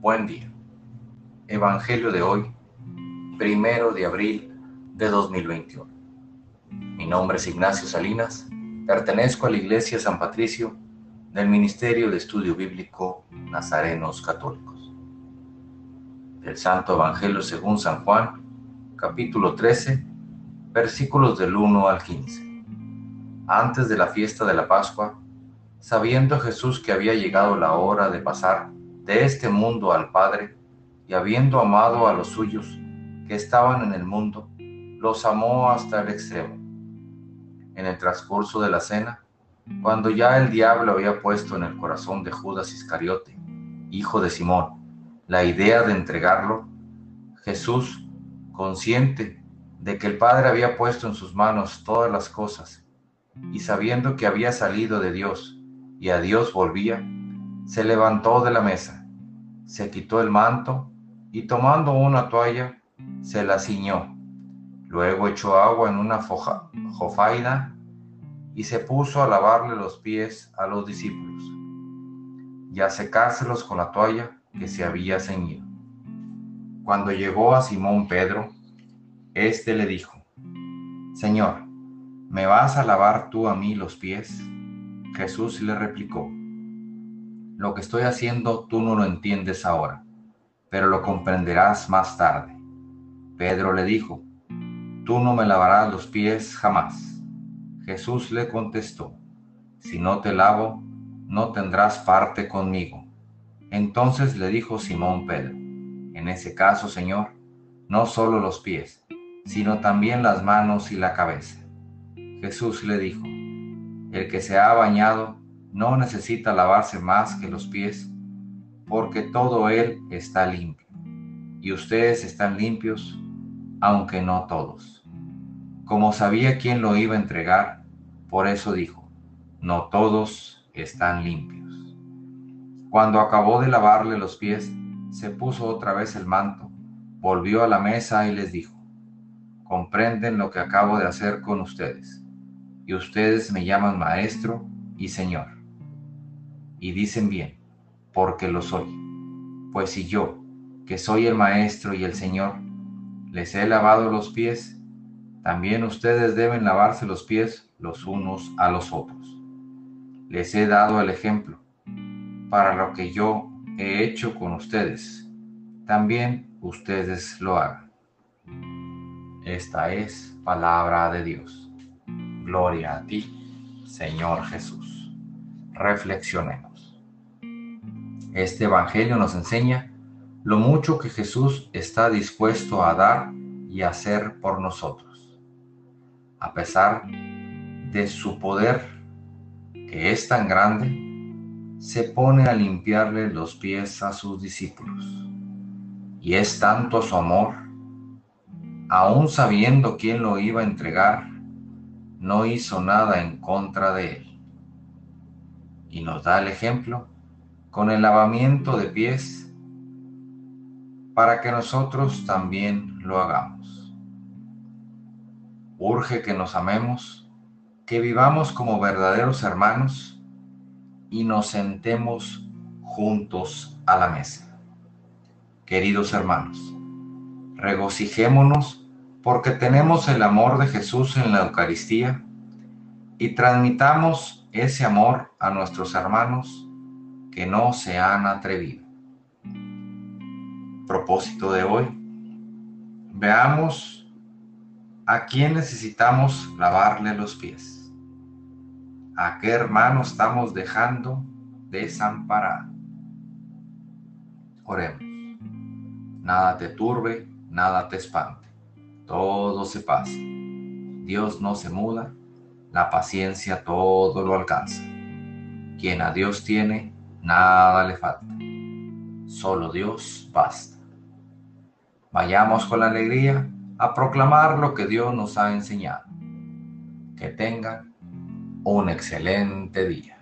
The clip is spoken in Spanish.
Buen día. Evangelio de hoy, primero de abril de 2021. Mi nombre es Ignacio Salinas, pertenezco a la Iglesia San Patricio del Ministerio de Estudio Bíblico Nazarenos Católicos. El Santo Evangelio según San Juan, capítulo 13, versículos del 1 al 15. Antes de la fiesta de la Pascua, sabiendo Jesús que había llegado la hora de pasar de este mundo al Padre, y habiendo amado a los suyos que estaban en el mundo, los amó hasta el extremo. En el transcurso de la cena, cuando ya el diablo había puesto en el corazón de Judas Iscariote, hijo de Simón, la idea de entregarlo, Jesús, consciente de que el Padre había puesto en sus manos todas las cosas, y sabiendo que había salido de Dios y a Dios volvía, se levantó de la mesa, se quitó el manto y tomando una toalla, se la ciñó. Luego echó agua en una jofaina y se puso a lavarle los pies a los discípulos y a secárselos con la toalla que se había ceñido. Cuando llegó a Simón Pedro, éste le dijo, Señor, ¿me vas a lavar tú a mí los pies? Jesús le replicó, lo que estoy haciendo tú no lo entiendes ahora, pero lo comprenderás más tarde. Pedro le dijo, tú no me lavarás los pies jamás. Jesús le contestó, si no te lavo, no tendrás parte conmigo. Entonces le dijo Simón Pedro, en ese caso, Señor, no solo los pies, sino también las manos y la cabeza. Jesús le dijo, el que se ha bañado no necesita lavarse más que los pies, porque todo él está limpio. Y ustedes están limpios, aunque no todos. Como sabía quién lo iba a entregar, por eso dijo, no todos están limpios. Cuando acabó de lavarle los pies, se puso otra vez el manto, volvió a la mesa y les dijo, comprenden lo que acabo de hacer con ustedes, y ustedes me llaman maestro y señor. Y dicen bien, porque lo soy. Pues si yo, que soy el maestro y el señor, les he lavado los pies, también ustedes deben lavarse los pies los unos a los otros. Les he dado el ejemplo para lo que yo he hecho con ustedes. También ustedes lo hagan. Esta es palabra de Dios. Gloria a ti, Señor Jesús. Reflexionemos. Este Evangelio nos enseña lo mucho que Jesús está dispuesto a dar y hacer por nosotros. A pesar de su poder, que es tan grande, se pone a limpiarle los pies a sus discípulos. Y es tanto su amor aún sabiendo quién lo iba a entregar, no hizo nada en contra de él. Y nos da el ejemplo con el lavamiento de pies para que nosotros también lo hagamos. Urge que nos amemos, que vivamos como verdaderos hermanos y nos sentemos juntos a la mesa. Queridos hermanos, regocijémonos porque tenemos el amor de Jesús en la Eucaristía y transmitamos ese amor a nuestros hermanos que no se han atrevido. Propósito de hoy, veamos a quién necesitamos lavarle los pies, a qué hermano estamos dejando desamparado. Oremos. Nada te turbe, nada te espante. Todo se pasa. Dios no se muda, la paciencia todo lo alcanza. Quien a Dios tiene, nada le falta. Solo Dios basta. Vayamos con la alegría a proclamar lo que Dios nos ha enseñado. Que tengan un excelente día.